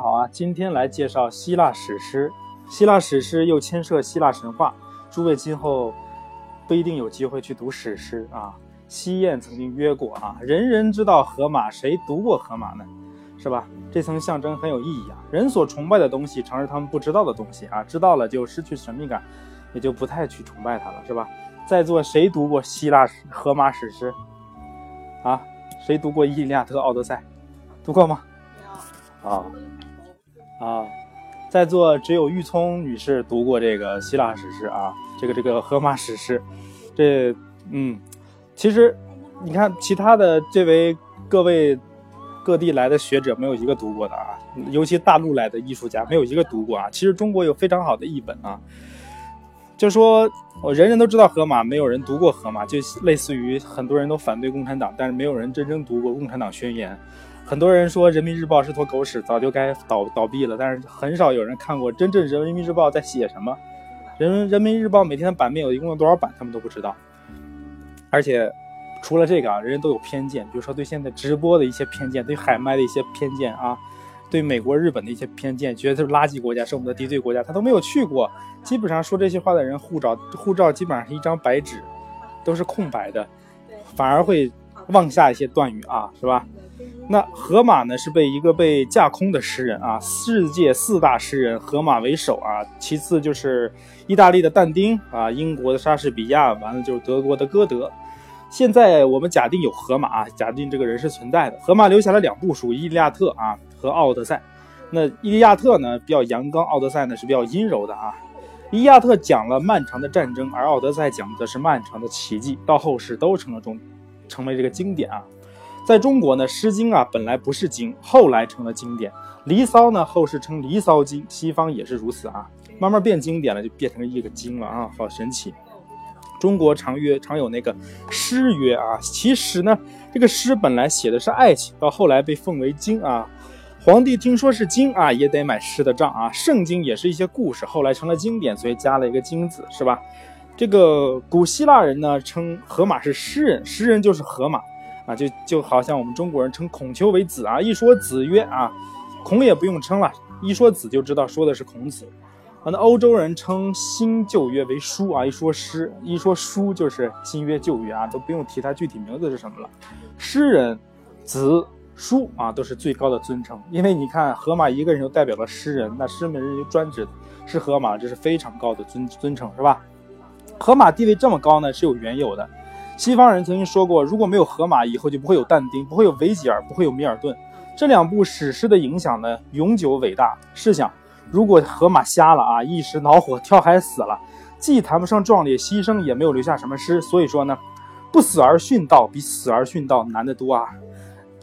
好啊，今天来介绍希腊史诗。希腊史诗又牵涉希腊神话，诸位今后不一定有机会去读史诗啊。西燕曾经约过啊，人人知道荷马，谁读过荷马呢？是吧？这层象征很有意义啊。人所崇拜的东西，常是他们不知道的东西啊。知道了就失去神秘感，也就不太去崇拜它了，是吧？在座谁读过希腊荷马史诗？啊，谁读过《伊利亚特》《奥德赛》？读过吗？没有啊啊，在座只有玉聪女士读过这个希腊史诗啊，这个这个荷马史诗，这嗯，其实你看其他的这位各位各地来的学者没有一个读过的啊，尤其大陆来的艺术家没有一个读过啊。其实中国有非常好的译本啊，就说我人人都知道荷马，没有人读过荷马，就类似于很多人都反对共产党，但是没有人真正读过《共产党宣言》。很多人说《人民日报》是坨狗屎，早就该倒倒闭了。但是很少有人看过真正《人民日报》在写什么。人人民日报每天的版面有一共有多少版，他们都不知道。而且除了这个啊，人人都有偏见，比如说对现在直播的一些偏见，对海麦的一些偏见啊，对美国、日本的一些偏见，觉得是垃圾国家，是我们的敌对国家，他都没有去过。基本上说这些话的人，护照护照基本上是一张白纸，都是空白的，反而会妄下一些断语啊，是吧？那荷马呢，是被一个被架空的诗人啊，世界四大诗人荷马为首啊，其次就是意大利的但丁啊，英国的莎士比亚，完了就是德国的歌德。现在我们假定有荷马啊，假定这个人是存在的。荷马留下了两部书，《伊利亚特》啊和《奥德赛》。那《伊利亚特》呢比较阳刚，《奥德赛》呢是比较阴柔的啊。《伊利亚特》讲了漫长的战争，而《奥德赛》讲的是漫长的奇迹，到后世都成了中，成为这个经典啊。在中国呢，《诗经》啊本来不是经，后来成了经典。《离骚》呢，后世称《离骚经》，西方也是如此啊，慢慢变经典了，就变成一个经了啊，好神奇。中国常约常有那个诗约啊，其实呢，这个诗本来写的是爱情，到后来被奉为经啊。皇帝听说是经啊，也得买诗的账啊。圣经也是一些故事，后来成了经典，所以加了一个经字，是吧？这个古希腊人呢，称荷马是诗人，诗人就是荷马。啊，就就好像我们中国人称孔丘为子啊，一说子曰啊，孔也不用称了，一说子就知道说的是孔子。啊，那欧洲人称新旧约为书啊，一说诗，一说书就是新约旧约啊，都不用提他具体名字是什么了。诗人、子、书啊，都是最高的尊称，因为你看荷马一个人就代表了诗人，那诗人就专指是荷马，这是非常高的尊尊称，是吧？荷马地位这么高呢，是有缘由的。西方人曾经说过，如果没有荷马，以后就不会有但丁，不会有维吉尔，不会有米尔顿。这两部史诗的影响呢，永久伟大。试想，如果荷马瞎了啊，一时恼火跳海死了，既谈不上壮烈牺牲，也没有留下什么诗。所以说呢，不死而殉道比死而殉道难得多啊。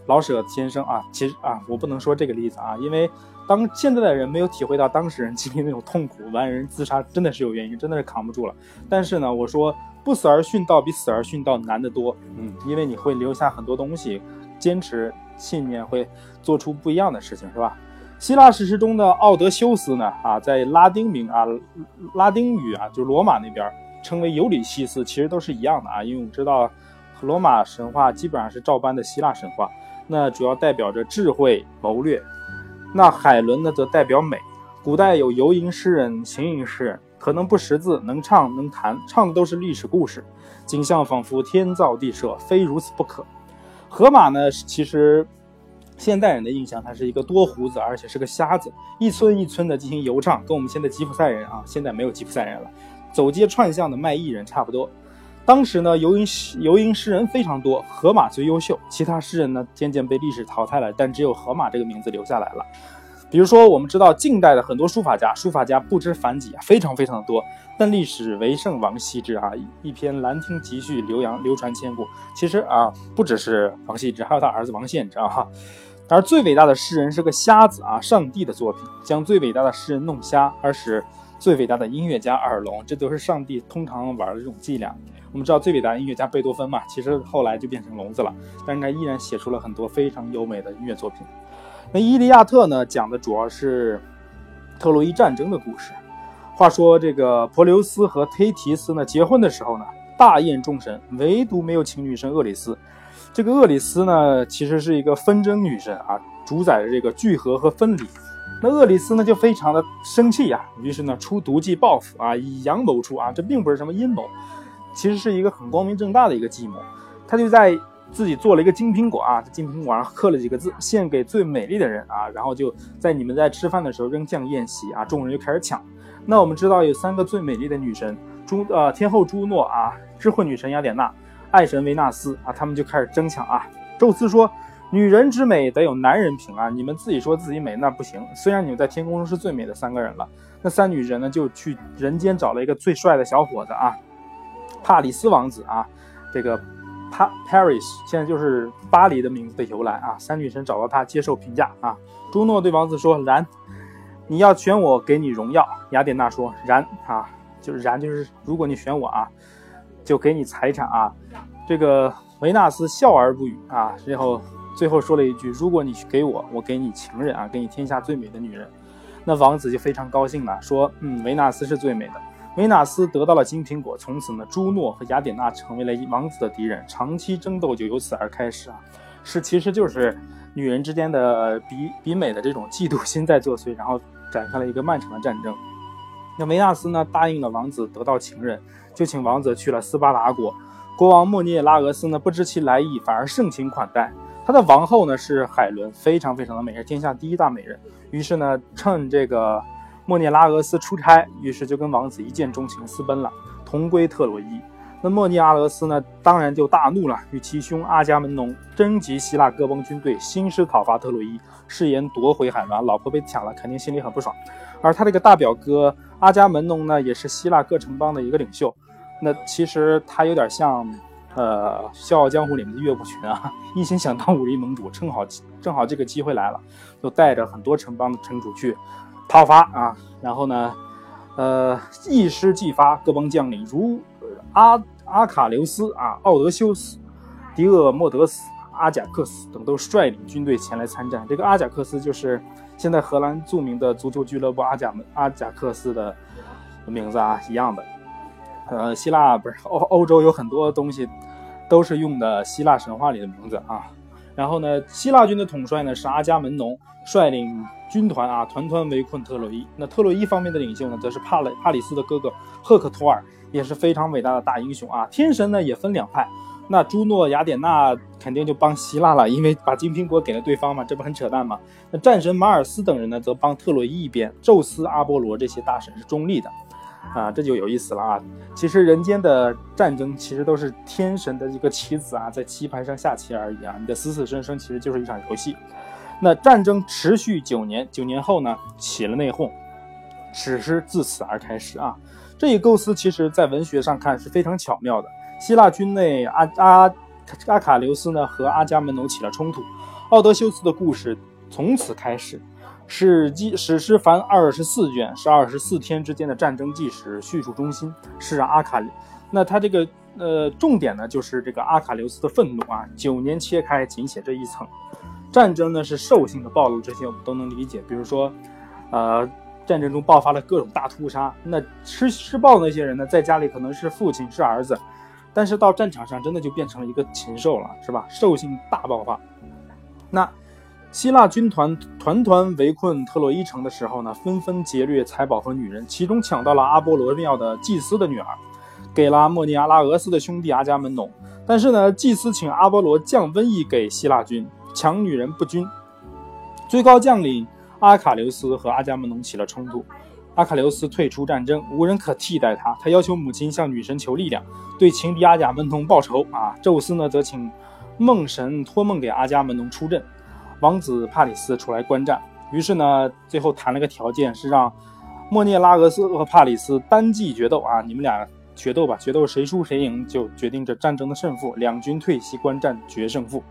老舍先生啊，其实啊，我不能说这个例子啊，因为当现在的人没有体会到当事人经历那种痛苦，完人自杀真的是有原因，真的是扛不住了。但是呢，我说。不死而殉道比死而殉道难得多，嗯，因为你会留下很多东西，坚持信念会做出不一样的事情，是吧？希腊史诗中的奥德修斯呢？啊，在拉丁名啊，拉丁语啊，就是罗马那边称为尤里西斯，其实都是一样的啊，因为我们知道罗马神话基本上是照搬的希腊神话，那主要代表着智慧谋略，那海伦呢则代表美，古代有游吟诗人、行吟诗人。可能不识字，能唱能弹，唱的都是历史故事，景象仿佛天造地设，非如此不可。河马呢，其实现代人的印象，他是一个多胡子，而且是个瞎子，一村一村的进行游唱，跟我们现在吉普赛人啊，现在没有吉普赛人了，走街串巷的卖艺人差不多。当时呢，游吟游吟诗人非常多，河马最优秀，其他诗人呢渐渐被历史淘汰了，但只有河马这个名字留下来了。比如说，我们知道近代的很多书法家，书法家不知凡几啊，非常非常的多。但历史唯圣王羲之啊，一篇《兰亭集序》流扬流传千古。其实啊，不只是王羲之，还有他儿子王献之啊。而最伟大的诗人是个瞎子啊，上帝的作品将最伟大的诗人弄瞎，而使最伟大的音乐家耳聋，这都是上帝通常玩的这种伎俩。我们知道最伟大的音乐家贝多芬嘛，其实后来就变成聋子了，但是他依然写出了很多非常优美的音乐作品。那《伊利亚特》呢，讲的主要是特洛伊战争的故事。话说这个珀留斯和忒提斯呢结婚的时候呢，大宴众神，唯独没有请女神厄里斯。这个厄里斯呢，其实是一个纷争女神啊，主宰着这个聚合和分离。那厄里斯呢就非常的生气呀，于是呢出毒计报复啊，以阳谋出啊，这并不是什么阴谋，其实是一个很光明正大的一个计谋。他就在自己做了一个金苹果啊，金苹果上刻了几个字，献给最美丽的人啊，然后就在你们在吃饭的时候扔酱宴席啊，众人就开始抢。那我们知道有三个最美丽的女神，朱呃天后朱诺啊，智慧女神雅典娜，爱神维纳斯啊，他们就开始争抢啊。宙斯说：“女人之美得有男人评啊，你们自己说自己美那不行。虽然你们在天空中是最美的三个人了，那三女人呢就去人间找了一个最帅的小伙子啊，帕里斯王子啊，这个帕 Paris 现在就是巴黎的名字的由来啊。三女神找到他接受评价啊。朱诺对王子说：然。”你要选我，给你荣耀。雅典娜说：“然啊，就是然，就是如果你选我啊，就给你财产啊。”这个维纳斯笑而不语啊，然后最后说了一句：“如果你给我，我给你情人啊，给你天下最美的女人。”那王子就非常高兴了，说：“嗯，维纳斯是最美的。”维纳斯得到了金苹果，从此呢，朱诺和雅典娜成为了王子的敌人，长期争斗就由此而开始啊。是，其实就是女人之间的比比美的这种嫉妒心在作祟，然后。展开了一个漫长的战争。那维纳斯呢，答应了王子得到情人，就请王子去了斯巴达国。国王莫涅拉俄斯呢，不知其来意，反而盛情款待。他的王后呢是海伦，非常非常的美，是天下第一大美人。于是呢，趁这个莫涅拉俄斯出差，于是就跟王子一见钟情，私奔了，同归特洛伊。那莫涅阿俄斯呢，当然就大怒了，与其兄阿伽门农征集希腊各邦军队，兴师讨伐特洛伊，誓言夺回海伦。老婆被抢了，肯定心里很不爽。而他这个大表哥阿伽门农呢，也是希腊各城邦的一个领袖。那其实他有点像，呃，《笑傲江湖》里面的岳不群啊，一心想当武林盟主，正好正好这个机会来了，就带着很多城邦的城主去讨伐啊。然后呢，呃，一师既发，各邦将领如。阿阿卡琉斯啊，奥德修斯、迪厄莫德斯、阿贾克斯等都率领军队前来参战。这个阿贾克斯就是现在荷兰著名的足球俱乐部阿贾阿贾克斯的名字啊，一样的。呃，希腊不是欧欧洲有很多东西都是用的希腊神话里的名字啊。然后呢，希腊军的统帅呢是阿伽门农，率领军团啊，团团围困特洛伊。那特洛伊方面的领袖呢，则是帕雷帕里斯的哥哥赫克托尔。也是非常伟大的大英雄啊！天神呢也分两派，那朱诺、雅典娜肯定就帮希腊了，因为把金苹果给了对方嘛，这不很扯淡吗？那战神马尔斯等人呢，则帮特洛伊一边。宙斯、阿波罗这些大神是中立的，啊，这就有意思了啊！其实人间的战争其实都是天神的一个棋子啊，在棋盘上下棋而已啊，你的死死生生其实就是一场游戏。那战争持续九年，九年后呢，起了内讧，史诗自此而开始啊。这一构思其实，在文学上看是非常巧妙的。希腊军内，阿阿阿卡琉斯呢和阿伽门农起了冲突，奥德修斯的故事从此开始。史记史诗凡二十四卷，是二十四天之间的战争纪实，叙述中心是阿卡。那他这个呃重点呢，就是这个阿卡琉斯的愤怒啊。九年切开，仅写这一层。战争呢是兽性的暴露，这些我们都能理解。比如说，呃。战争中爆发了各种大屠杀，那吃吃暴那些人呢，在家里可能是父亲是儿子，但是到战场上真的就变成了一个禽兽了，是吧？兽性大爆发。那希腊军团团团围困特洛伊城的时候呢，纷纷劫掠财宝和女人，其中抢到了阿波罗庙的祭司的女儿，给了莫尼阿拉俄斯的兄弟阿伽门农。但是呢，祭司请阿波罗降瘟疫给希腊军，抢女人不均，最高将领。阿卡琉斯和阿伽门农起了冲突，阿卡琉斯退出战争，无人可替代他。他要求母亲向女神求力量，对情敌阿伽门农报仇。啊，宙斯呢，则请梦神托梦给阿伽门农出阵，王子帕里斯出来观战。于是呢，最后谈了个条件，是让莫涅拉俄斯和帕里斯单骑决斗。啊，你们俩决斗吧，决斗谁输谁赢，就决定着战争的胜负。两军退席观战，决胜负。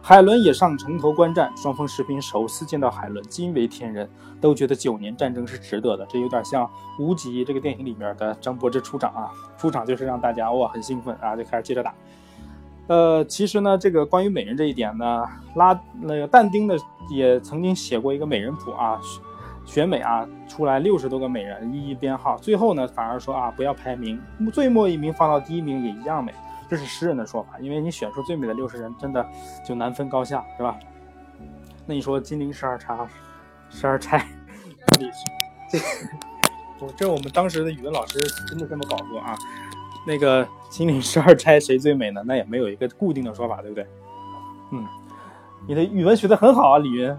海伦也上城头观战，双方士兵首次见到海伦，惊为天人，都觉得九年战争是值得的。这有点像《无极》这个电影里面的张柏芝出场啊，出场就是让大家哇很兴奋啊，就开始接着打。呃，其实呢，这个关于美人这一点呢，拉那个但丁呢也曾经写过一个美人谱啊，选美啊，出来六十多个美人，一一编号，最后呢反而说啊不要排名，最末一名放到第一名也一样美。这是诗人的说法，因为你选出最美的六十人，真的就难分高下，是吧？那你说金陵十二钗，十二钗，历史。这，这我们当时的语文老师真的这么搞过啊。那个金陵十二钗谁最美呢？那也没有一个固定的说法，对不对？嗯，你的语文学的很好啊，李云。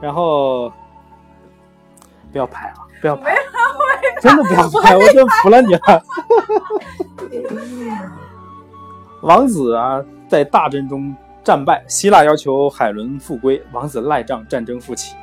然后不要拍啊，不要拍，真的不要拍，我真服了你了。王子啊，在大战中战败，希腊要求海伦复归，王子赖账，战争复起。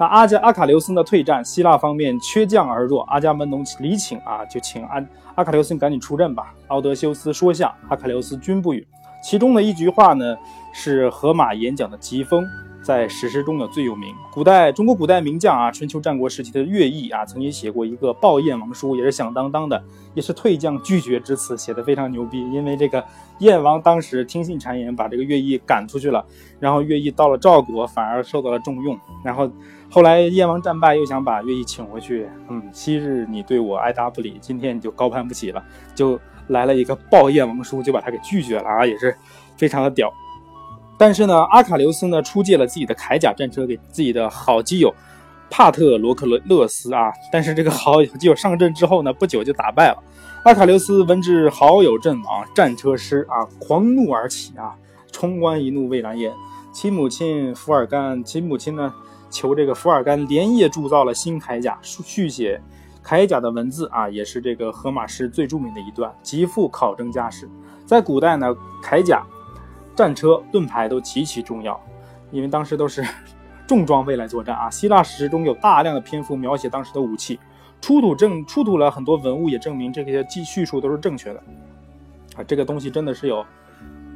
那阿加阿卡琉斯的退战，希腊方面缺将而弱，阿伽门农离请啊，就请阿阿卡琉斯赶紧出阵吧。奥德修斯说下，阿卡琉斯均不语。其中的一句话呢，是荷马演讲的疾风。在史诗中的最有名。古代中国古代名将啊，春秋战国时期的乐毅啊，曾经写过一个报燕王书，也是响当当的，也是退将拒绝之词，写的非常牛逼。因为这个燕王当时听信谗言，把这个乐毅赶出去了，然后乐毅到了赵国，反而受到了重用。然后后来燕王战败，又想把乐毅请回去。嗯，昔日你对我爱答不理，今天你就高攀不起了，就来了一个暴燕王书，就把他给拒绝了啊，也是非常的屌。但是呢，阿卡琉斯呢出借了自己的铠甲战车给自己的好基友帕特罗克勒勒斯啊。但是这个好基友上阵之后呢，不久就打败了。阿卡琉斯闻知好友阵亡，战车失啊，狂怒而起啊，冲冠一怒为蓝颜。其母亲福尔干，其母亲呢求这个福尔甘连夜铸造了新铠甲，续写铠甲的文字啊，也是这个荷马诗最著名的一段，极富考证价值。在古代呢，铠甲。战车、盾牌都极其重要，因为当时都是 重装备来作战啊。希腊史诗中有大量的篇幅描写当时的武器，出土证出土了很多文物，也证明这些记叙述都是正确的啊。这个东西真的是有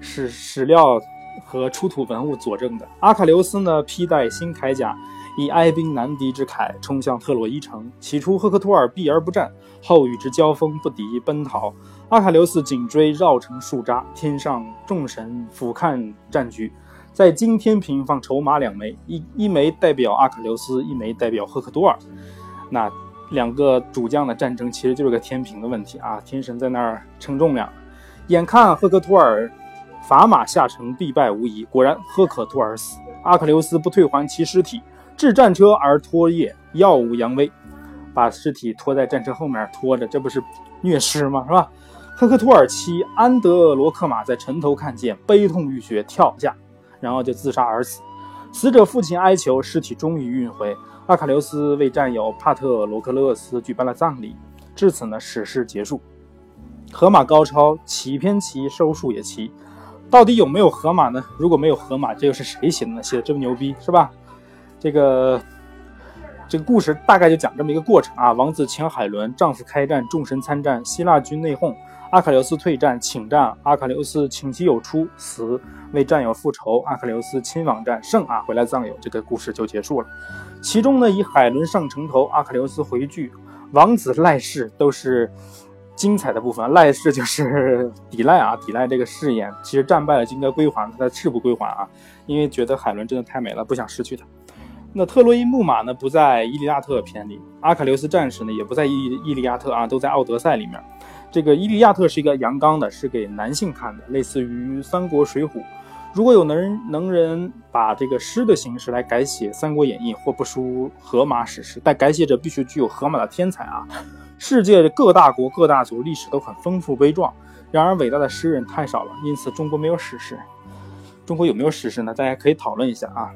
史史料和出土文物佐证的。阿喀琉斯呢，披戴新铠甲，以哀兵难敌之铠冲向特洛伊城。起初，赫克托尔避而不战，后与之交锋不敌，奔逃。阿喀琉斯紧追，绕城数扎。天上众神俯瞰战局，在金天平放筹码两枚，一一枚代表阿喀琉斯，一枚代表赫克托尔。那两个主将的战争其实就是个天平的问题啊！天神在那儿称重量。眼看赫克托尔砝码下城，必败无疑。果然，赫克托尔死，阿喀琉斯不退还其尸体，置战车而拖曳，耀武扬威，把尸体拖在战车后面拖着，这不是虐尸吗？是吧？赫克托尔妻安德罗克马在城头看见，悲痛欲绝，跳下，然后就自杀而死。死者父亲哀求，尸体终于运回。阿卡琉斯为战友帕特罗克勒斯举办了葬礼。至此呢，史诗结束。荷马高超，起篇奇，收束也奇。到底有没有荷马呢？如果没有荷马，这又是谁写的呢？写的这么牛逼，是吧？这个这个故事大概就讲这么一个过程啊。王子请海伦，丈夫开战，众神参战，希腊军内讧。阿喀琉斯退战，请战。阿喀琉斯请其友出，死为战友复仇。阿喀琉斯亲往战胜啊，回来葬友，这个故事就结束了。其中呢，以海伦上城头，阿喀琉斯回拒，王子赖世都是精彩的部分。赖氏就是 抵赖啊，抵赖这个誓言。其实战败了就应该归还，他誓不归还啊，因为觉得海伦真的太美了，不想失去她。那特洛伊木马呢，不在伊利亚特篇里；阿喀琉斯战士呢，也不在伊伊利亚特啊，都在奥德赛里面。这个《伊利亚特》是一个阳刚的，是给男性看的，类似于《三国》《水浒》。如果有能人能人把这个诗的形式来改写《三国演义》，或不输荷马史诗，但改写者必须具有荷马的天才啊！世界各大国各大族历史都很丰富悲壮，然而伟大的诗人太少了，因此中国没有史诗。中国有没有史诗呢？大家可以讨论一下啊。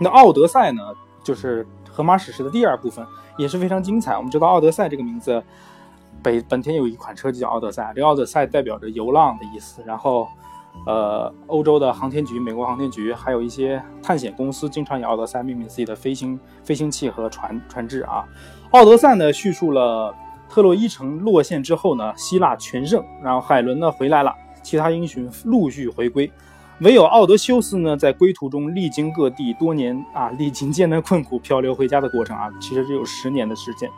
那《奥德赛》呢，就是荷马史诗的第二部分，也是非常精彩。我们知道《奥德赛》这个名字。北本田有一款车就叫奥德赛，这个奥德赛代表着游浪的意思。然后，呃，欧洲的航天局、美国航天局，还有一些探险公司，经常以奥德赛命名自己的飞行飞行器和船船只啊。奥德赛呢，叙述了特洛伊城落陷之后呢，希腊全胜，然后海伦呢回来了，其他英雄陆续回归，唯有奥德修斯呢，在归途中历经各地，多年啊，历经艰难困苦，漂流回家的过程啊，其实只有十年的时间。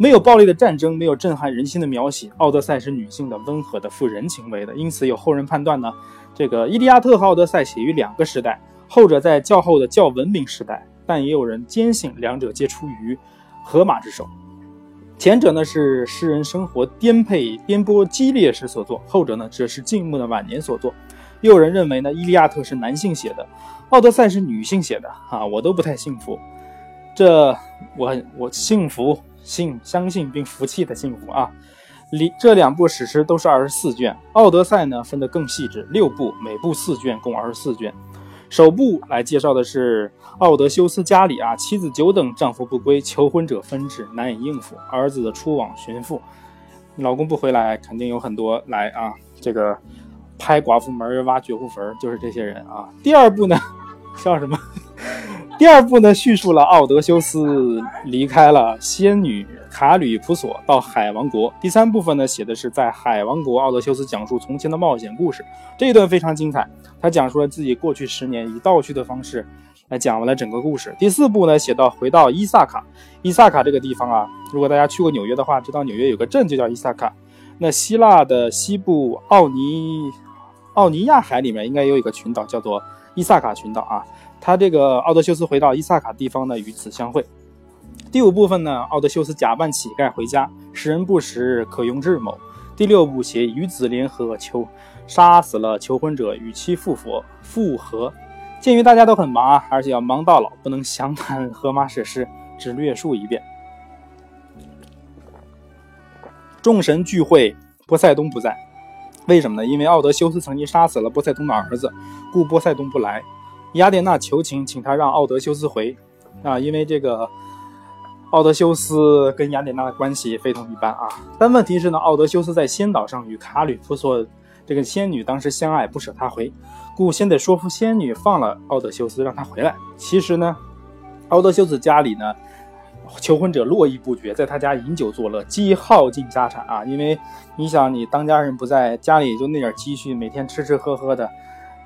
没有暴力的战争，没有震撼人心的描写。奥德赛是女性的、温和的、富人情味的，因此有后人判断呢，这个《伊利亚特》和《奥德赛》写于两个时代，后者在较后的较文明时代，但也有人坚信两者皆出于荷马之手。前者呢是诗人生活颠沛颠簸激烈时所作，后者呢则是静穆的晚年所作。又有人认为呢，《伊利亚特》是男性写的，《奥德赛》是女性写的，啊，我都不太信服。这我我幸福信相信并服气的幸福啊。里这两部史诗都是二十四卷，《奥德赛》呢分得更细致，六部，每部四卷，共二十四卷。首部来介绍的是奥德修斯家里啊，妻子久等，丈夫不归，求婚者纷至，难以应付，儿子的出往寻父，老公不回来，肯定有很多来啊，这个拍寡妇门挖绝户坟，就是这些人啊。第二部呢，叫什么？第二部呢，叙述了奥德修斯离开了仙女卡吕普索到海王国。第三部分呢，写的是在海王国，奥德修斯讲述从前的冒险故事。这一段非常精彩，他讲述了自己过去十年以倒叙的方式来讲完了整个故事。第四部呢，写到回到伊萨卡，伊萨卡这个地方啊，如果大家去过纽约的话，知道纽约有个镇就叫伊萨卡。那希腊的西部奥尼奥尼亚海里面应该有一个群岛叫做伊萨卡群岛啊。他这个奥德修斯回到伊萨卡地方呢，与此相会。第五部分呢，奥德修斯假扮乞丐回家，识人不识，可用智谋。第六部写与子联合，求杀死了求婚者，与其复佛复合。鉴于大家都很忙啊，而且要忙到老，不能详谈荷马史诗，只略述一遍。众神聚会，波塞冬不在，为什么呢？因为奥德修斯曾经杀死了波塞冬的儿子，故波塞冬不来。雅典娜求情，请他让奥德修斯回，啊，因为这个奥德修斯跟雅典娜的关系非同一般啊。但问题是呢，奥德修斯在仙岛上与卡吕普索这个仙女当时相爱，不舍他回，故先得说服仙女放了奥德修斯，让他回来。其实呢，奥德修斯家里呢，求婚者络绎不绝，在他家饮酒作乐，几耗尽家产啊。因为你想，你当家人不在，家里就那点积蓄，每天吃吃喝喝的。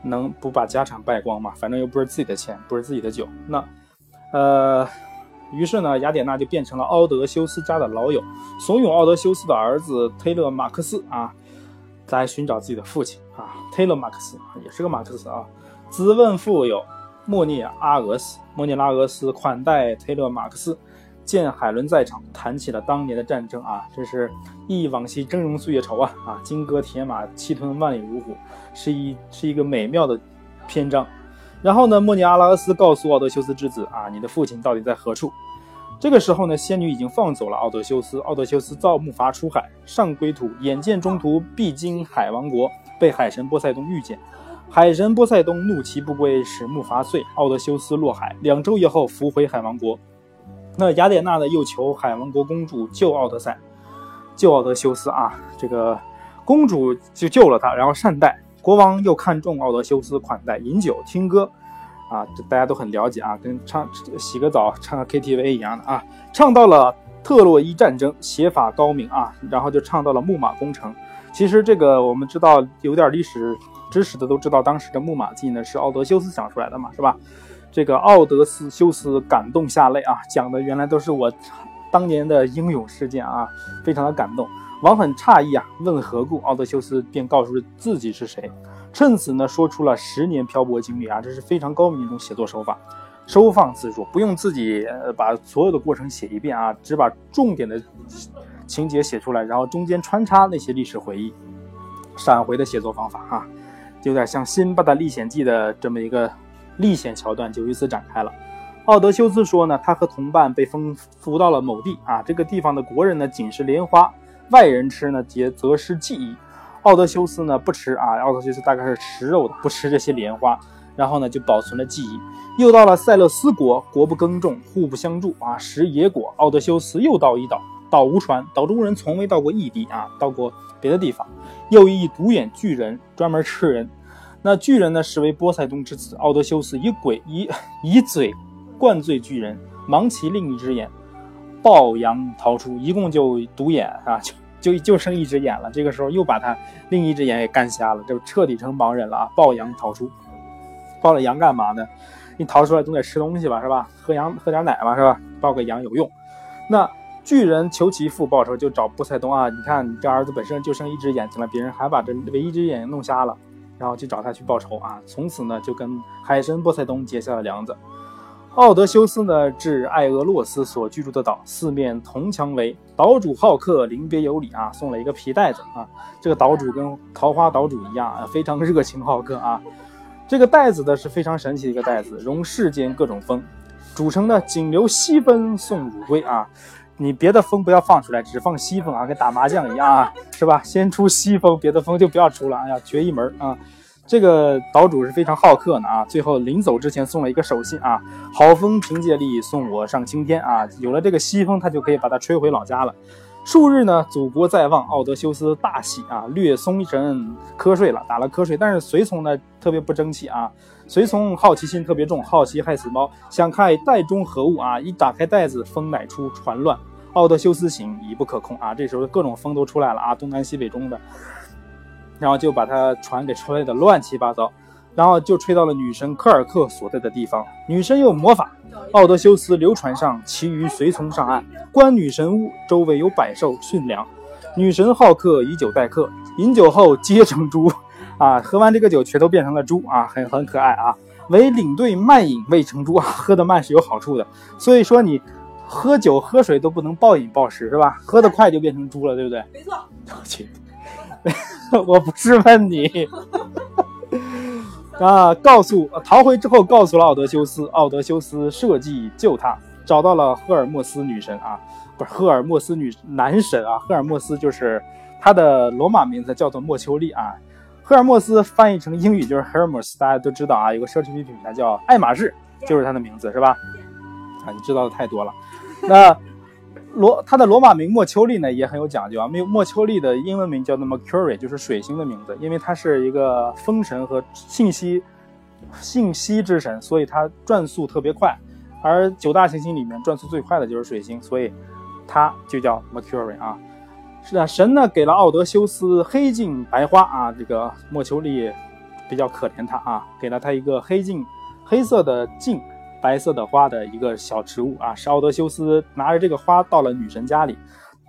能不把家产败光吗？反正又不是自己的钱，不是自己的酒。那，呃，于是呢，雅典娜就变成了奥德修斯家的老友，怂恿奥德修斯的儿子忒勒马克思啊，来寻找自己的父亲啊。忒勒马克思也是个马克思啊。子问父有莫涅阿俄斯，莫涅拉俄斯款待忒勒马克思。见海伦在场，谈起了当年的战争啊，这是忆往昔峥嵘岁月稠啊啊，金戈铁马，气吞万里如虎，是一是一个美妙的篇章。然后呢，莫尼阿拉俄斯告诉奥德修斯之子啊，你的父亲到底在何处？这个时候呢，仙女已经放走了奥德修斯，奥德修斯造木筏出海，上归途，眼见中途必经海王国，被海神波塞冬遇见，海神波塞冬怒其不归，使木筏碎，奥德修斯落海，两周以后浮回海王国。那雅典娜呢？又求海王国公主救奥德赛，救奥德修斯啊！这个公主就救了他，然后善待国王，又看中奥德修斯，款待饮酒听歌，啊，这大家都很了解啊，跟唱洗个澡唱个 KTV 一样的啊。唱到了特洛伊战争，写法高明啊，然后就唱到了木马工程。其实这个我们知道有点历史知识的都知道，当时的木马计呢是奥德修斯想出来的嘛，是吧？这个奥德斯修斯感动下泪啊，讲的原来都是我当年的英勇事件啊，非常的感动。王很诧异啊，问何故？奥德修斯便告诉自己是谁，趁此呢说出了十年漂泊经历啊，这是非常高明的一种写作手法，收放自如，不用自己把所有的过程写一遍啊，只把重点的情节写出来，然后中间穿插那些历史回忆，闪回的写作方法哈，有点像《辛巴达历险记》的这么一个。历险桥段就由此展开了。奥德修斯说呢，他和同伴被风俘到了某地啊，这个地方的国人呢仅是莲花，外人吃呢则则失记忆。奥德修斯呢不吃啊，奥德修斯大概是吃肉的，不吃这些莲花，然后呢就保存了记忆。又到了塞勒斯国，国不耕种，互不相助啊，食野果。奥德修斯又到一岛，岛无船，岛中人从未到过异地啊，到过别的地方。又一独眼巨人，专门吃人。那巨人呢，实为波塞冬之子奥德修斯，以鬼以以嘴灌醉巨人，盲其另一只眼，抱羊逃出，一共就独眼啊，就就就剩一只眼了。这个时候又把他另一只眼给干瞎了，就彻底成盲人了啊！抱羊逃出，抱了羊干嘛呢？你逃出来总得吃东西吧，是吧？喝羊喝点奶吧，是吧？抱个羊有用。那巨人求其父报仇，就找波塞冬啊！你看你这儿子本身就剩一只眼睛了，别人还把这唯一只眼睛弄瞎了。然后去找他去报仇啊！从此呢，就跟海神波塞冬结下了梁子。奥德修斯呢，至艾俄洛斯所居住的岛，四面铜墙围，岛主好客，临别有礼啊，送了一个皮袋子啊。这个岛主跟桃花岛主一样啊，非常热情好客啊。这个袋子呢是非常神奇的一个袋子，容世间各种风，煮成的仅留西风送汝归啊！你别的风不要放出来，只放西风啊，跟打麻将一样啊，是吧？先出西风，别的风就不要出了。哎呀，绝一门啊！这个岛主是非常好客呢啊，最后临走之前送了一个手信啊：好风凭借力，送我上青天啊！有了这个西风，他就可以把它吹回老家了。数日呢，祖国在望，奥德修斯大喜啊，略松一神瞌睡了，打了瞌睡。但是随从呢特别不争气啊，随从好奇心特别重，好奇害死猫，想看袋中何物啊，一打开袋子，风乃出，船乱。奥德修斯醒，已不可控啊，这时候各种风都出来了啊，东南西北中的，然后就把他船给吹的乱七八糟。然后就吹到了女神科尔克所在的地方。女神有魔法，奥德修斯流船上，其余随从上岸，观女神屋，周围有百兽驯良。女神好客，以酒待客，饮酒后皆成猪，啊，喝完这个酒全都变成了猪啊，很很可爱啊。唯领队慢饮未成猪啊，喝的慢是有好处的。所以说你喝酒喝水都不能暴饮暴食是吧？喝得快就变成猪了，对不对？没错。我去，我不是问你。啊！告诉逃回之后，告诉了奥德修斯。奥德修斯设计救他，找到了赫尔墨斯女神啊，不是赫尔墨斯女男神啊，赫尔墨斯就是他的罗马名字，叫做莫丘利啊。赫尔墨斯翻译成英语就是 Hermes，大家都知道啊，有个奢侈品品牌叫爱马仕，就是他的名字是吧？啊，你知道的太多了。那。罗他的罗马名莫丘利呢也很有讲究啊，莫莫丘利的英文名叫做 Mercury，就是水星的名字，因为他是一个风神和信息信息之神，所以他转速特别快。而九大行星里面转速最快的就是水星，所以他就叫 Mercury 啊。是的，神呢给了奥德修斯黑镜白花啊，这个莫丘利比较可怜他啊，给了他一个黑镜黑色的镜。白色的花的一个小植物啊，是奥德修斯拿着这个花到了女神家里，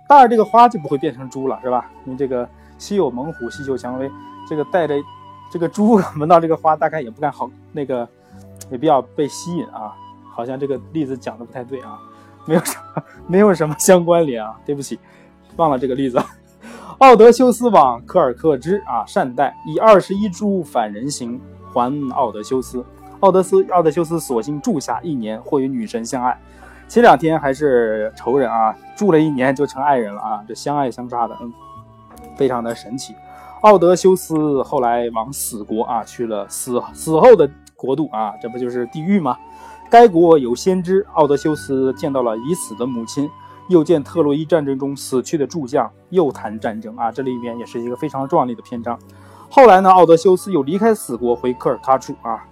带着这个花就不会变成猪了，是吧？因为这个稀有猛虎，细嗅蔷薇，这个带着这个猪 闻到这个花，大概也不敢好那个，也比较被吸引啊。好像这个例子讲的不太对啊，没有什么没有什么相关联啊，对不起，忘了这个例子。奥德修斯往科尔克之啊，善待以二十一株反人形还奥德修斯。奥德斯奥德修斯索性住下一年，或与女神相爱。前两天还是仇人啊，住了一年就成爱人了啊！这相爱相杀的，嗯，非常的神奇。奥德修斯后来往死国啊去了，死死后的国度啊，这不就是地狱吗？该国有先知，奥德修斯见到了已死的母亲，又见特洛伊战争中死去的柱将，又谈战争啊，这里面也是一个非常壮丽的篇章。后来呢，奥德修斯又离开死国，回科尔喀处啊。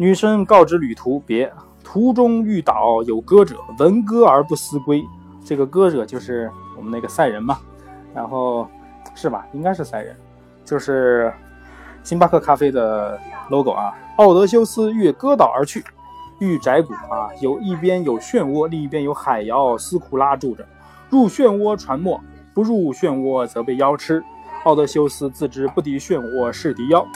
女生告知旅途别，途中遇岛有歌者，闻歌而不思归。这个歌者就是我们那个赛人嘛，然后是吧？应该是赛人，就是星巴克咖啡的 logo 啊。奥德修斯越歌岛而去，遇窄谷啊，有一边有漩涡，另一边有海妖斯库拉住着。入漩涡船没，不入漩涡则被妖吃。奥德修斯自知不敌漩涡，是敌妖。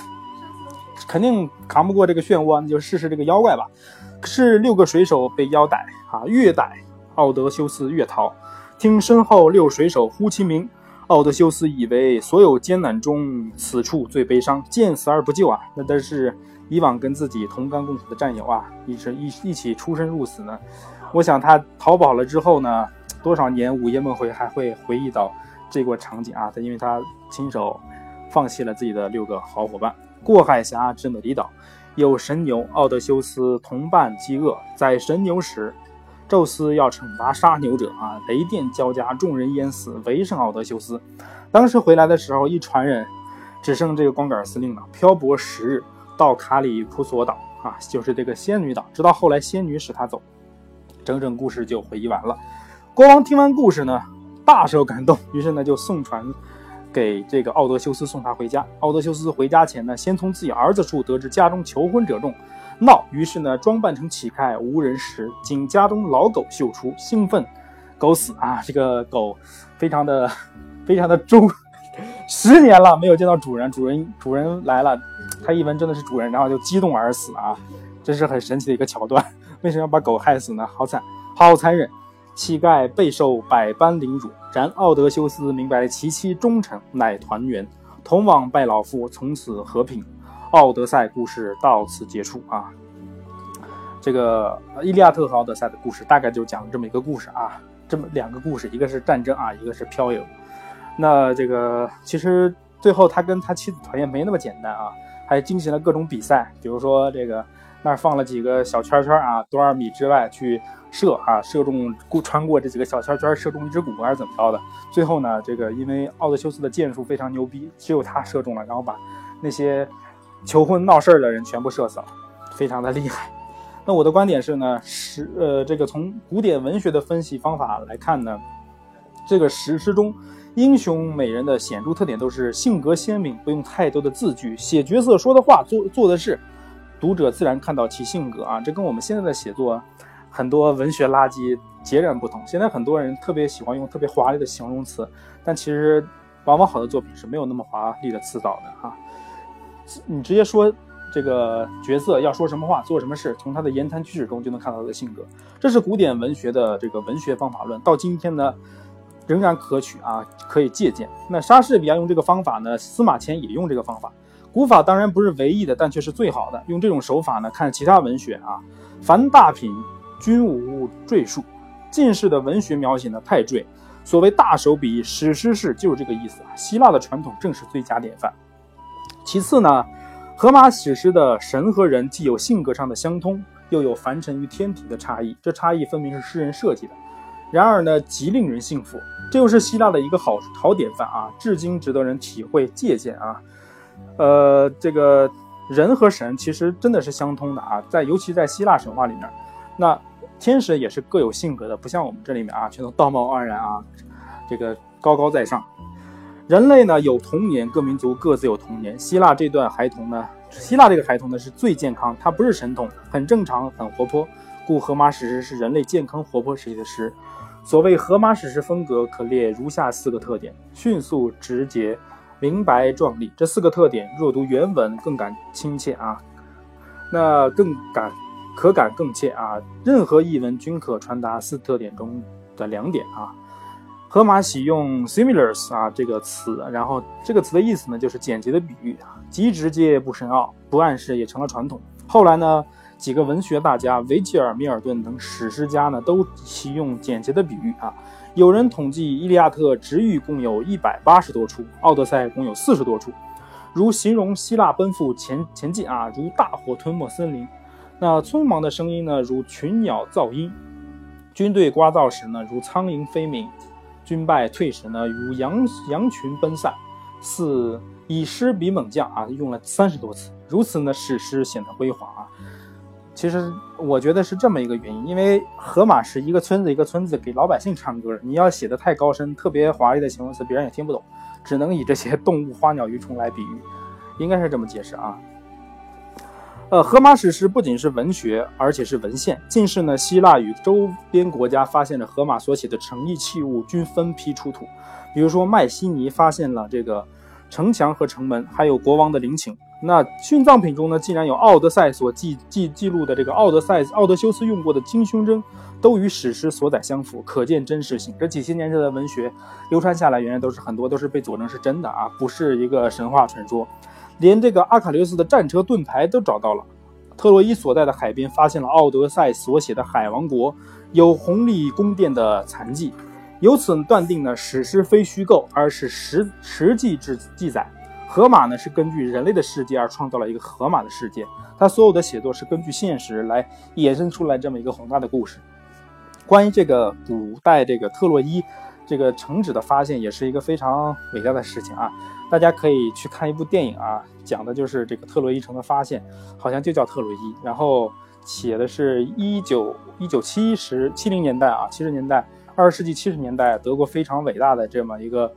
肯定扛不过这个漩涡，那就试试这个妖怪吧。是六个水手被妖逮啊，越逮奥德修斯越逃。听身后六水手呼其名，奥德修斯以为所有艰难中此处最悲伤，见死而不救啊。那都是以往跟自己同甘共苦的战友啊，一直一一起出生入死呢。我想他逃跑了之后呢，多少年午夜梦回还会回忆到这个场景啊。他因为他亲手放弃了自己的六个好伙伴。过海峡至美离岛，有神牛奥德修斯同伴饥饿，在神牛时，宙斯要惩罚杀牛者啊，雷电交加，众人淹死，围上奥德修斯。当时回来的时候，一船人只剩这个光杆司令了，漂泊十日到卡里普索岛啊，就是这个仙女岛，直到后来仙女使他走，整整故事就回忆完了。国王听完故事呢，大受感动，于是呢就送船。给这个奥德修斯送他回家。奥德修斯回家前呢，先从自己儿子处得知家中求婚者众，闹，于是呢装扮成乞丐，无人识，仅家中老狗嗅出，兴奋，狗死啊！这个狗非常的 非常的忠，十年了没有见到主人，主人主人来了，他一闻真的是主人，然后就激动而死啊！这是很神奇的一个桥段。为什么要把狗害死呢？好惨，好残忍。乞丐备受百般凌辱，然奥德修斯明白其妻忠诚，乃团圆，同往拜老父，从此和平。奥德赛故事到此结束啊。这个《伊利亚特》和《奥德赛》的故事，大概就讲了这么一个故事啊，这么两个故事，一个是战争啊，一个是漂游。那这个其实最后他跟他妻子团圆没那么简单啊，还进行了各种比赛，比如说这个那儿放了几个小圈圈啊，多少米之外去。射啊，射中过穿过这几个小圈圈，射中一只鼓还是怎么着的？最后呢，这个因为奥德修斯的箭术非常牛逼，只有他射中了，然后把那些求婚闹事儿的人全部射死了，非常的厉害。那我的观点是呢，史呃这个从古典文学的分析方法来看呢，这个史诗中英雄美人的显著特点都是性格鲜明，不用太多的字句，写角色说的话，做做的事，读者自然看到其性格啊。这跟我们现在的写作。很多文学垃圾截然不同。现在很多人特别喜欢用特别华丽的形容词，但其实往往好的作品是没有那么华丽的词藻的哈。你直接说这个角色要说什么话、做什么事，从他的言谈举止中就能看到他的性格。这是古典文学的这个文学方法论，到今天呢仍然可取啊，可以借鉴。那莎士比亚用这个方法呢，司马迁也用这个方法。古法当然不是唯一的，但却是最好的。用这种手法呢，看其他文学啊，凡大品。均无赘述，近世的文学描写呢太赘。所谓大手笔史诗式就是这个意思啊。希腊的传统正是最佳典范。其次呢，荷马史诗的神和人既有性格上的相通，又有凡尘与天体的差异，这差异分明是诗人设计的。然而呢，极令人信服，这又是希腊的一个好好典范啊，至今值得人体会借鉴啊。呃，这个人和神其实真的是相通的啊，在尤其在希腊神话里面，那。天使也是各有性格的，不像我们这里面啊，全都道貌岸然啊，这个高高在上。人类呢有童年，各民族各自有童年。希腊这段孩童呢，希腊这个孩童呢是最健康，他不是神童，很正常，很活泼。故荷马史诗是人类健康活泼时期的诗。所谓荷马史诗风格，可列如下四个特点：迅速、直接、明白、壮丽。这四个特点，若读原文更感亲切啊，那更感。可感更切啊！任何译文均可传达四特点中的两点啊。荷马喜用 similars 啊这个词，然后这个词的意思呢就是简洁的比喻啊，极直接不深奥，不暗示也成了传统。后来呢，几个文学大家维吉尔、米尔顿等史诗家呢都喜用简洁的比喻啊。有人统计《伊利亚特》直喻共有一百八十多处，《奥德赛》共有四十多处。如形容希腊奔赴前前进啊，如大火吞没森林。那匆忙的声音呢，如群鸟噪音；军队刮噪时呢，如苍蝇飞鸣；军败退时呢，如羊羊群奔散。四以诗比猛将啊，用了三十多次，如此呢，史诗显得辉煌啊。其实我觉得是这么一个原因，因为荷马是一个村子一个村子给老百姓唱歌，你要写的太高深、特别华丽的形容词，别人也听不懂，只能以这些动物、花鸟鱼虫来比喻，应该是这么解释啊。呃，荷马史诗不仅是文学，而且是文献。近世呢，希腊与周边国家发现了荷马所写的城邑器物均分批出土。比如说，迈锡尼发现了这个城墙和城门，还有国王的陵寝。那殉葬品中呢，竟然有《奥德赛》所记记记录的这个奥德赛奥德修斯用过的金胸针，都与史诗所载相符，可见真实性。这几千年的文学流传下来，原来都是很多都是被佐证是真的啊，不是一个神话传说。连这个阿喀琉斯的战车盾牌都找到了，特洛伊所在的海边发现了奥德赛所写的海王国有宏丽宫殿的残迹，由此断定呢史诗非虚构，而是实实际之记载。荷马呢是根据人类的世界而创造了一个荷马的世界，他所有的写作是根据现实来衍生出来这么一个宏大的故事。关于这个古代这个特洛伊这个城址的发现，也是一个非常伟大的事情啊。大家可以去看一部电影啊，讲的就是这个特洛伊城的发现，好像就叫特洛伊。然后写的是一九一九七十七零年代啊，七十年代，二十世纪七十年代，德国非常伟大的这么一个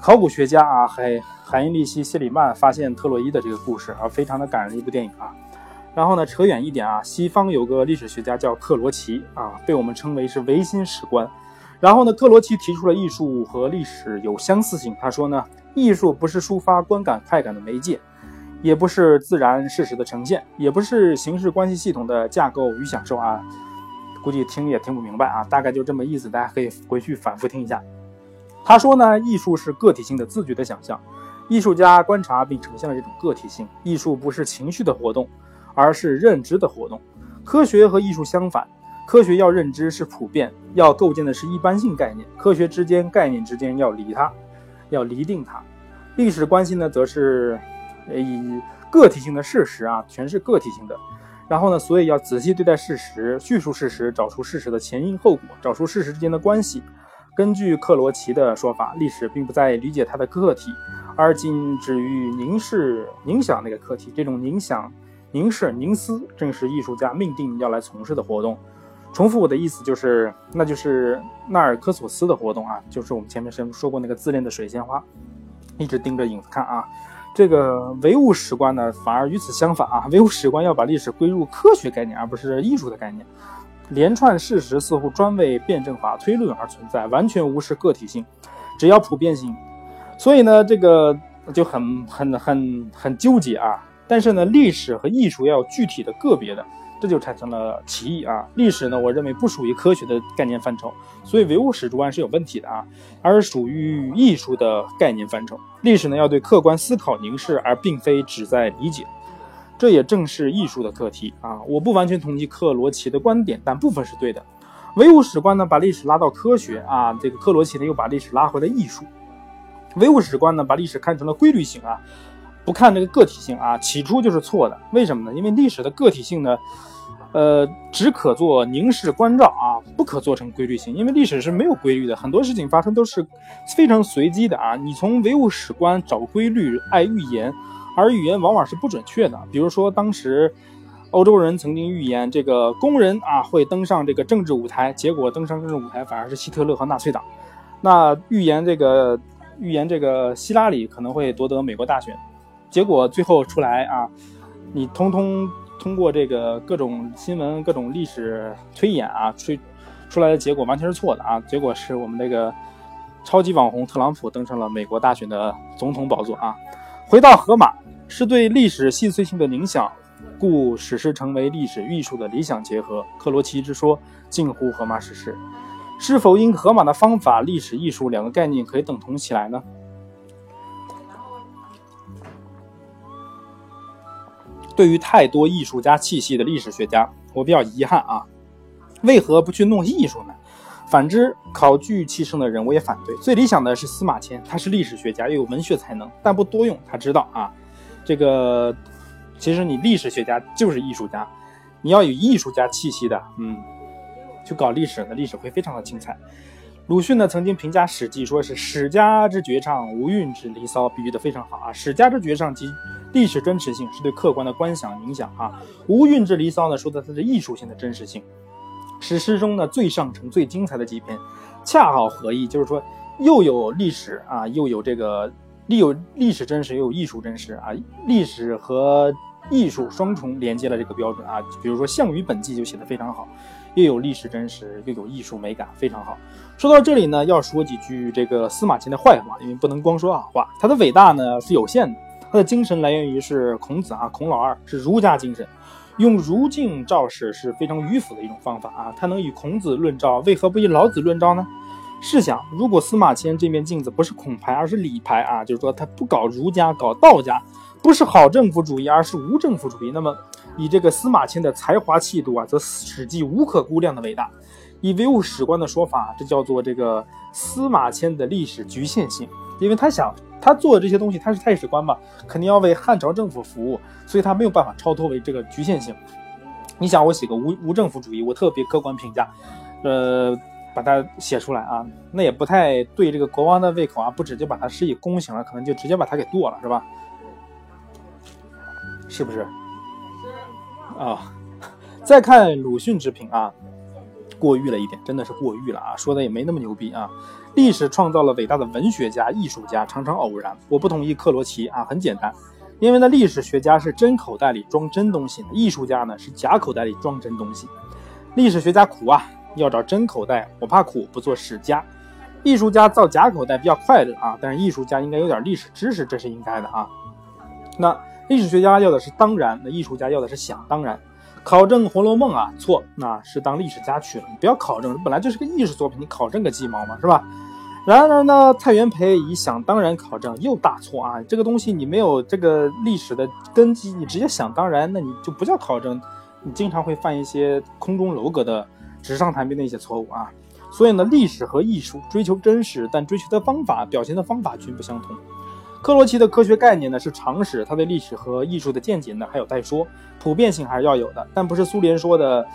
考古学家啊，海海因利希谢里曼发现特洛伊的这个故事啊，非常的感人的一部电影啊。然后呢，扯远一点啊，西方有个历史学家叫克罗齐啊，被我们称为是唯心史观。然后呢，克罗齐提出了艺术和历史有相似性，他说呢。艺术不是抒发观感快感的媒介，也不是自然事实的呈现，也不是形式关系系统的架构与享受啊。估计听也听不明白啊，大概就这么意思，大家可以回去反复听一下。他说呢，艺术是个体性的自觉的想象，艺术家观察并呈现了这种个体性。艺术不是情绪的活动，而是认知的活动。科学和艺术相反，科学要认知是普遍，要构建的是一般性概念。科学之间、概念之间要离它，要离定它。历史关系呢，则是以个体性的事实啊，全是个体性的。然后呢，所以要仔细对待事实，叙述事实，找出事实的前因后果，找出事实之间的关系。根据克罗齐的说法，历史并不在理解它的个体，而仅止于凝视、凝想那个客体。这种凝想、凝视、凝思，正是艺术家命定要来从事的活动。重复我的意思，就是那就是纳尔科索斯的活动啊，就是我们前面说过那个自恋的水仙花，一直盯着影子看啊。这个唯物史观呢，反而与此相反啊。唯物史观要把历史归入科学概念，而不是艺术的概念。连串事实似乎专为辩证法推论而存在，完全无视个体性，只要普遍性。所以呢，这个就很很很很纠结啊。但是呢，历史和艺术要有具体的个别的，这就产生了歧义啊。历史呢，我认为不属于科学的概念范畴，所以唯物史观是有问题的啊，而属于艺术的概念范畴。历史呢，要对客观思考凝视，而并非只在理解。这也正是艺术的课题啊！我不完全同意克罗齐的观点，但部分是对的。唯物史观呢，把历史拉到科学啊，这个克罗齐呢又把历史拉回了艺术。唯物史观呢，把历史看成了规律性啊，不看这个个体性啊，起初就是错的。为什么呢？因为历史的个体性呢，呃，只可做凝视关照啊，不可做成规律性。因为历史是没有规律的，很多事情发生都是非常随机的啊。你从唯物史观找规律，爱预言。而语言往往是不准确的，比如说当时欧洲人曾经预言这个工人啊会登上这个政治舞台，结果登上政治舞台反而是希特勒和纳粹党。那预言这个预言这个希拉里可能会夺得美国大选，结果最后出来啊，你通通通过这个各种新闻、各种历史推演啊，吹出来的结果完全是错的啊，结果是我们这个超级网红特朗普登上了美国大选的总统宝座啊。回到荷马。是对历史细碎性的影响，故史诗成为历史艺术的理想结合。克罗齐之说近乎荷马史诗，是否因荷马的方法，历史艺术两个概念可以等同起来呢？对于太多艺术家气息的历史学家，我比较遗憾啊，为何不去弄艺术呢？反之，考据气盛的人我也反对。最理想的是司马迁，他是历史学家，又有文学才能，但不多用。他知道啊。这个其实你历史学家就是艺术家，你要有艺术家气息的，嗯，去搞历史的历史会非常的精彩。鲁迅呢曾经评价《史记》说是史家之绝唱，无韵之离骚，比喻的非常好啊。史家之绝唱及历史真实性是对客观的观想影响啊，无韵之离骚呢说的它是艺术性的真实性。史诗中呢最上乘最精彩的几篇，恰好合一，就是说又有历史啊，又有这个。历有历史真实，又有艺术真实啊！历史和艺术双重连接了这个标准啊。比如说《项羽本纪》就写的非常好，又有历史真实，又有艺术美感，非常好。说到这里呢，要说几句这个司马迁的坏话，因为不能光说好话。他的伟大呢是有限的，他的精神来源于是孔子啊，孔老二是儒家精神，用儒镜照史是非常迂腐的一种方法啊。他能以孔子论照，为何不以老子论照呢？试想，如果司马迁这面镜子不是孔牌，而是李牌啊，就是说他不搞儒家，搞道家，不是好政府主义，而是无政府主义，那么以这个司马迁的才华气度啊，则史记无可估量的伟大。以唯物史观的说法，这叫做这个司马迁的历史局限性，因为他想他做的这些东西，他是太史官嘛，肯定要为汉朝政府服务，所以他没有办法超脱为这个局限性。你想，我写个无无政府主义，我特别客观评价，呃。把它写出来啊，那也不太对这个国王的胃口啊，不止就把他施以宫刑了，可能就直接把他给剁了，是吧？是不是？啊，再看鲁迅之评啊，过誉了一点，真的是过誉了啊，说的也没那么牛逼啊。历史创造了伟大的文学家、艺术家，常常偶然。我不同意克罗齐啊，很简单，因为呢，历史学家是真口袋里装真东西，艺术家呢是假口袋里装真东西。历史学家苦啊。要找真口袋，我怕苦，不做史家。艺术家造假口袋比较快乐啊，但是艺术家应该有点历史知识，这是应该的啊。那历史学家要的是当然，那艺术家要的是想当然。考证《红楼梦》啊，错，那是当历史家去了。你不要考证，本来就是个艺术作品，你考证个鸡毛嘛，是吧？然而呢，蔡元培以想当然考证又大错啊！这个东西你没有这个历史的根基，你直接想当然，那你就不叫考证。你经常会犯一些空中楼阁的纸上谈兵的一些错误啊。所以呢，历史和艺术追求真实，但追求的方法、表现的方法均不相同。克罗齐的科学概念呢是常识，他对历史和艺术的见解呢还有待说，普遍性还是要有的，但不是苏联说的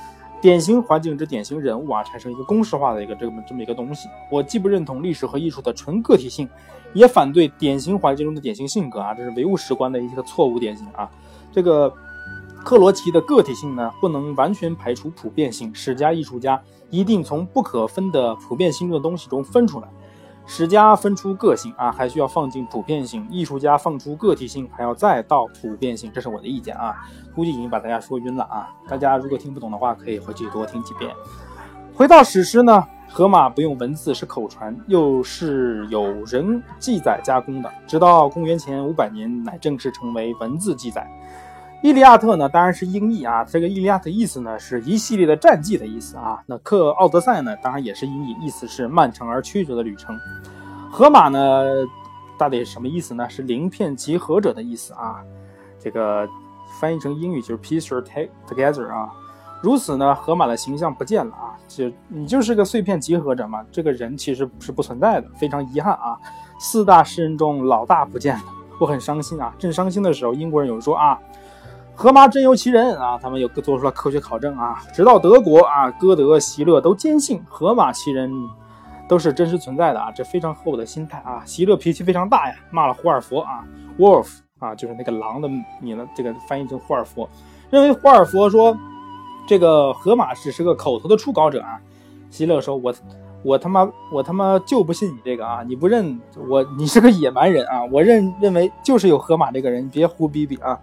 典型环境之典型人物啊，产生一个公式化的一个这么这么一个东西。我既不认同历史和艺术的纯个体性，也反对典型环境中的典型性格啊，这是唯物史观的一个错误典型啊。这个克罗齐的个体性呢，不能完全排除普遍性，史家艺术家一定从不可分的普遍性的东西中分出来。史家分出个性啊，还需要放进普遍性；艺术家放出个体性，还要再到普遍性。这是我的意见啊，估计已经把大家说晕了啊。大家如果听不懂的话，可以回去多听几遍。回到史诗呢，荷马不用文字，是口传，又是有人记载加工的，直到公元前五百年乃正式成为文字记载。《伊利亚特》呢，当然是音译啊。这个《伊利亚特》意思呢，是一系列的战绩的意思啊。那《克奥德赛》呢，当然也是音译，意思是漫长而曲折的旅程。荷马呢，到底什么意思呢？是鳞片集合者的意思啊。这个翻译成英语就是 piece together 啊。如此呢，荷马的形象不见了啊。就你就是个碎片集合者嘛。这个人其实是不存在的，非常遗憾啊。四大诗人中老大不见了，我很伤心啊。正伤心的时候，英国人有人说啊。荷马真有其人啊！他们又做出了科学考证啊，直到德国啊，歌德、席勒都坚信荷马其人都是真实存在的啊，这非常合我的心态啊。席勒脾气非常大呀，骂了胡尔佛啊，Wolf 啊，就是那个狼的你呢，这个翻译成胡尔佛，认为胡尔佛说这个荷马只是个口头的初稿者啊。席勒说：“我我他妈我他妈就不信你这个啊！你不认我，你是个野蛮人啊！我认认为就是有荷马这个人，别胡逼逼啊！”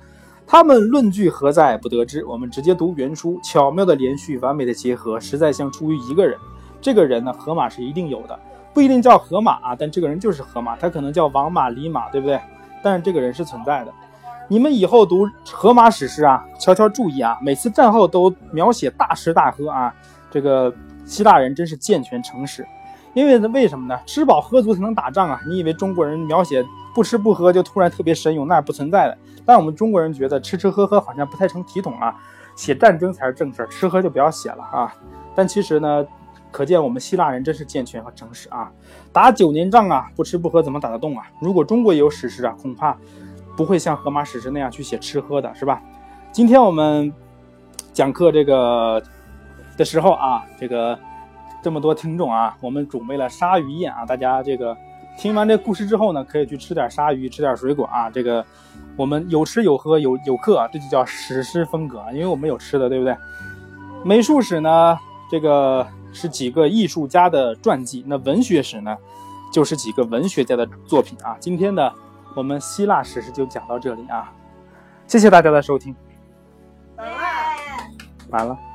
他们论据何在不得知？我们直接读原书，巧妙的连续，完美的结合，实在像出于一个人。这个人呢，河马是一定有的，不一定叫河马啊，但这个人就是河马。他可能叫王马、李马，对不对？但是这个人是存在的。你们以后读荷马史诗啊，悄悄注意啊，每次战后都描写大吃大喝啊。这个希腊人真是健全诚实，因为为什么呢？吃饱喝足才能打仗啊！你以为中国人描写？不吃不喝就突然特别神勇，那是不存在的。但我们中国人觉得吃吃喝喝好像不太成体统啊，写战争才是正事儿，吃喝就不要写了啊。但其实呢，可见我们希腊人真是健全和诚实啊。打九年仗啊，不吃不喝怎么打得动啊？如果中国也有史诗啊，恐怕不会像荷马史诗那样去写吃喝的，是吧？今天我们讲课这个的时候啊，这个这么多听众啊，我们准备了鲨鱼宴啊，大家这个。听完这故事之后呢，可以去吃点鲨鱼，吃点水果啊。这个我们有吃有喝有有课，这就叫史诗风格啊。因为我们有吃的，对不对？美术史呢，这个是几个艺术家的传记；那文学史呢，就是几个文学家的作品啊。今天的我们希腊史诗就讲到这里啊，谢谢大家的收听。完了。